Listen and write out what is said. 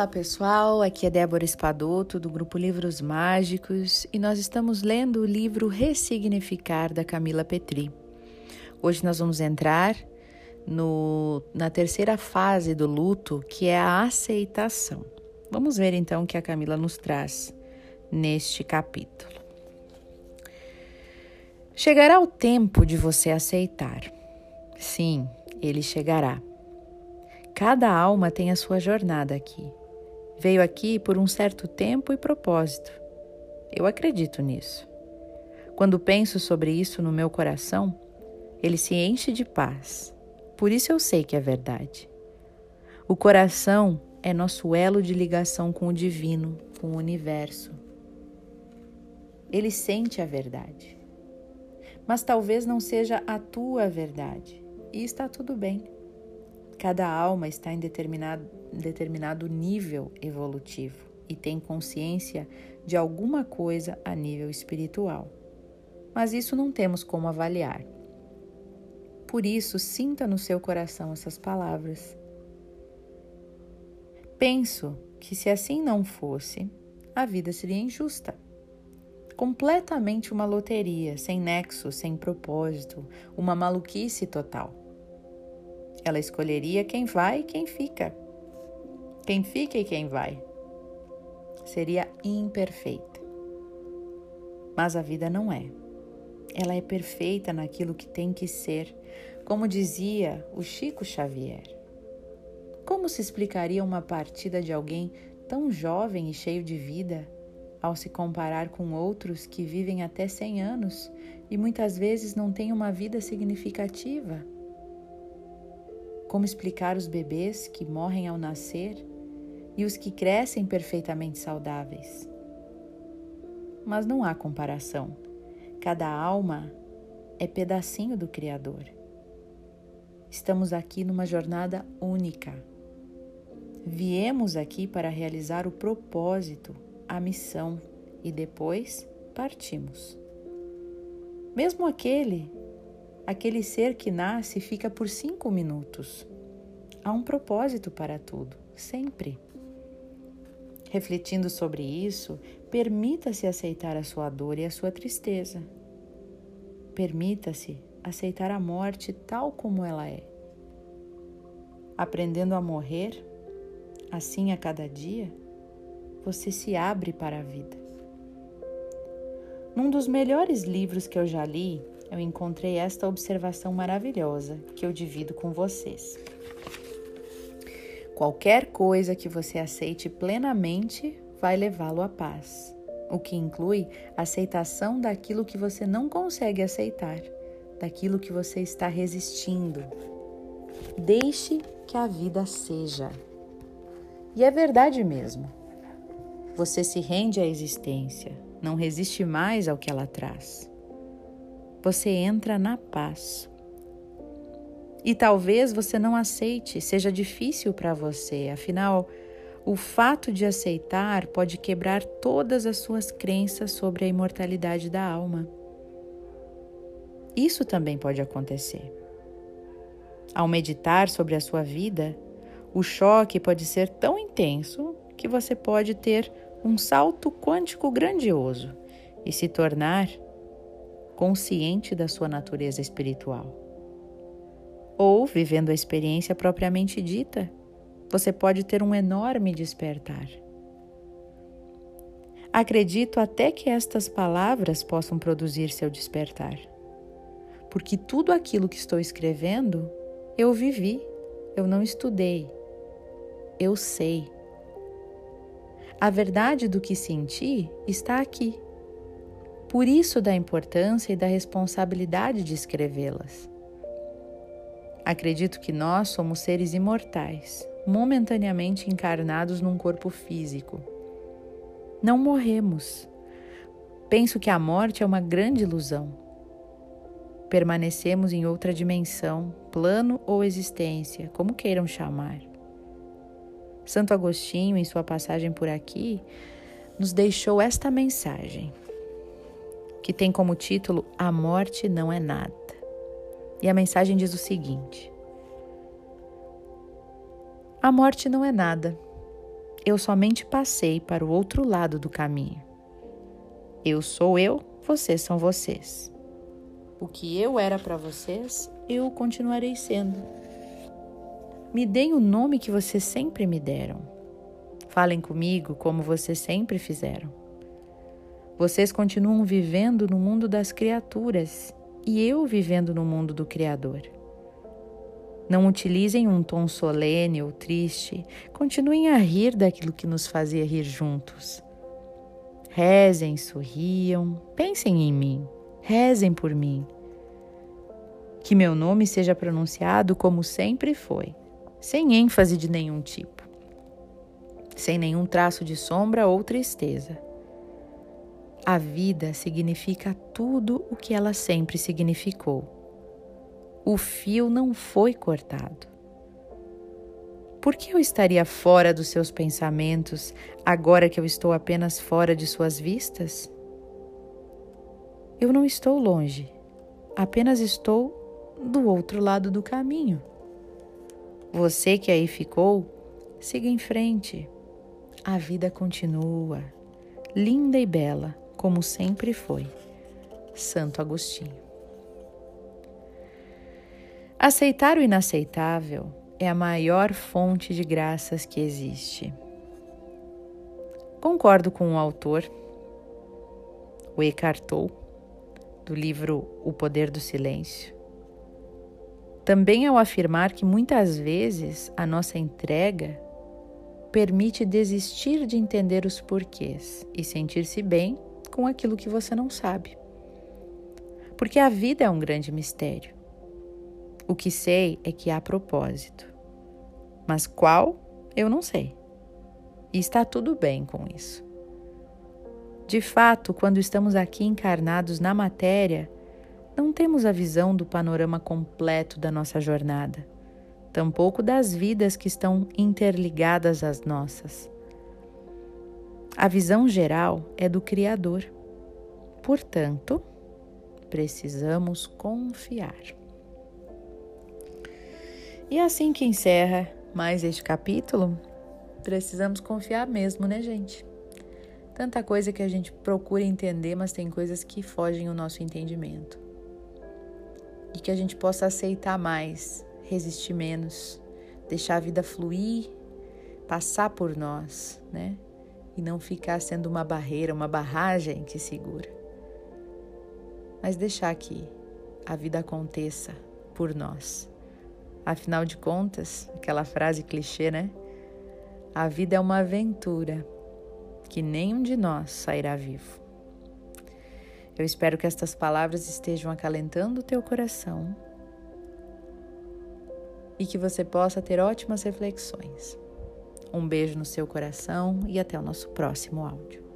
Olá pessoal, aqui é Débora Espadoto do grupo Livros Mágicos e nós estamos lendo o livro Ressignificar da Camila Petri. Hoje nós vamos entrar no, na terceira fase do luto, que é a aceitação. Vamos ver então o que a Camila nos traz neste capítulo. Chegará o tempo de você aceitar. Sim, ele chegará. Cada alma tem a sua jornada aqui. Veio aqui por um certo tempo e propósito. Eu acredito nisso. Quando penso sobre isso no meu coração, ele se enche de paz. Por isso eu sei que é verdade. O coração é nosso elo de ligação com o divino, com o universo. Ele sente a verdade. Mas talvez não seja a tua verdade. E está tudo bem. Cada alma está em determinado, determinado nível evolutivo e tem consciência de alguma coisa a nível espiritual. Mas isso não temos como avaliar. Por isso, sinta no seu coração essas palavras. Penso que se assim não fosse, a vida seria injusta. Completamente uma loteria, sem nexo, sem propósito, uma maluquice total. Ela escolheria quem vai e quem fica. Quem fica e quem vai. Seria imperfeita. Mas a vida não é. Ela é perfeita naquilo que tem que ser, como dizia o Chico Xavier. Como se explicaria uma partida de alguém tão jovem e cheio de vida ao se comparar com outros que vivem até 100 anos e muitas vezes não têm uma vida significativa? Como explicar os bebês que morrem ao nascer e os que crescem perfeitamente saudáveis? Mas não há comparação. Cada alma é pedacinho do Criador. Estamos aqui numa jornada única. Viemos aqui para realizar o propósito, a missão e depois partimos. Mesmo aquele aquele ser que nasce fica por cinco minutos. Há um propósito para tudo, sempre. Refletindo sobre isso, permita-se aceitar a sua dor e a sua tristeza. Permita-se aceitar a morte tal como ela é. Aprendendo a morrer, assim a cada dia, você se abre para a vida. Num dos melhores livros que eu já li, eu encontrei esta observação maravilhosa que eu divido com vocês. Qualquer coisa que você aceite plenamente vai levá-lo à paz, o que inclui aceitação daquilo que você não consegue aceitar, daquilo que você está resistindo. Deixe que a vida seja. E é verdade mesmo. Você se rende à existência, não resiste mais ao que ela traz você entra na paz. E talvez você não aceite, seja difícil para você, afinal, o fato de aceitar pode quebrar todas as suas crenças sobre a imortalidade da alma. Isso também pode acontecer. Ao meditar sobre a sua vida, o choque pode ser tão intenso que você pode ter um salto quântico grandioso e se tornar consciente da sua natureza espiritual. Ou, vivendo a experiência propriamente dita, você pode ter um enorme despertar. Acredito até que estas palavras possam produzir seu despertar, porque tudo aquilo que estou escrevendo eu vivi, eu não estudei, eu sei. A verdade do que senti está aqui por isso da importância e da responsabilidade de escrevê-las. Acredito que nós somos seres imortais, momentaneamente encarnados num corpo físico. Não morremos. Penso que a morte é uma grande ilusão. Permanecemos em outra dimensão, plano ou existência, como queiram chamar. Santo Agostinho, em sua passagem por aqui, nos deixou esta mensagem que tem como título A Morte Não É Nada. E a mensagem diz o seguinte: A morte não é nada. eu somente passei para o outro lado do caminho. Eu sou eu, vocês são vocês. O que eu era para vocês, eu continuarei sendo. Me deem o nome que vocês sempre me deram. Falem comigo como vocês sempre fizeram. Vocês continuam vivendo no mundo das criaturas e eu vivendo no mundo do Criador. Não utilizem um tom solene ou triste, continuem a rir daquilo que nos fazia rir juntos. Rezem, sorriam, pensem em mim, rezem por mim. Que meu nome seja pronunciado como sempre foi, sem ênfase de nenhum tipo, sem nenhum traço de sombra ou tristeza. A vida significa tudo o que ela sempre significou o fio não foi cortado. Por que eu estaria fora dos seus pensamentos agora que eu estou apenas fora de suas vistas? Eu não estou longe, apenas estou do outro lado do caminho. Você que aí ficou, siga em frente. A vida continua, linda e bela, como sempre foi. Santo Agostinho. Aceitar o inaceitável é a maior fonte de graças que existe. Concordo com o autor, o Eckhart Tolle, do livro O Poder do Silêncio. Também ao afirmar que muitas vezes a nossa entrega permite desistir de entender os porquês e sentir-se bem com aquilo que você não sabe. Porque a vida é um grande mistério. O que sei é que há propósito, mas qual eu não sei. E está tudo bem com isso. De fato, quando estamos aqui encarnados na matéria, não temos a visão do panorama completo da nossa jornada, tampouco das vidas que estão interligadas às nossas. A visão geral é do Criador. Portanto, precisamos confiar. E assim que encerra mais este capítulo, precisamos confiar mesmo, né, gente? Tanta coisa que a gente procura entender, mas tem coisas que fogem o nosso entendimento. E que a gente possa aceitar mais, resistir menos, deixar a vida fluir, passar por nós, né? E não ficar sendo uma barreira, uma barragem que segura. Mas deixar que a vida aconteça por nós Afinal de contas, aquela frase clichê, né? A vida é uma aventura que nenhum de nós sairá vivo. Eu espero que estas palavras estejam acalentando o teu coração e que você possa ter ótimas reflexões. Um beijo no seu coração e até o nosso próximo áudio.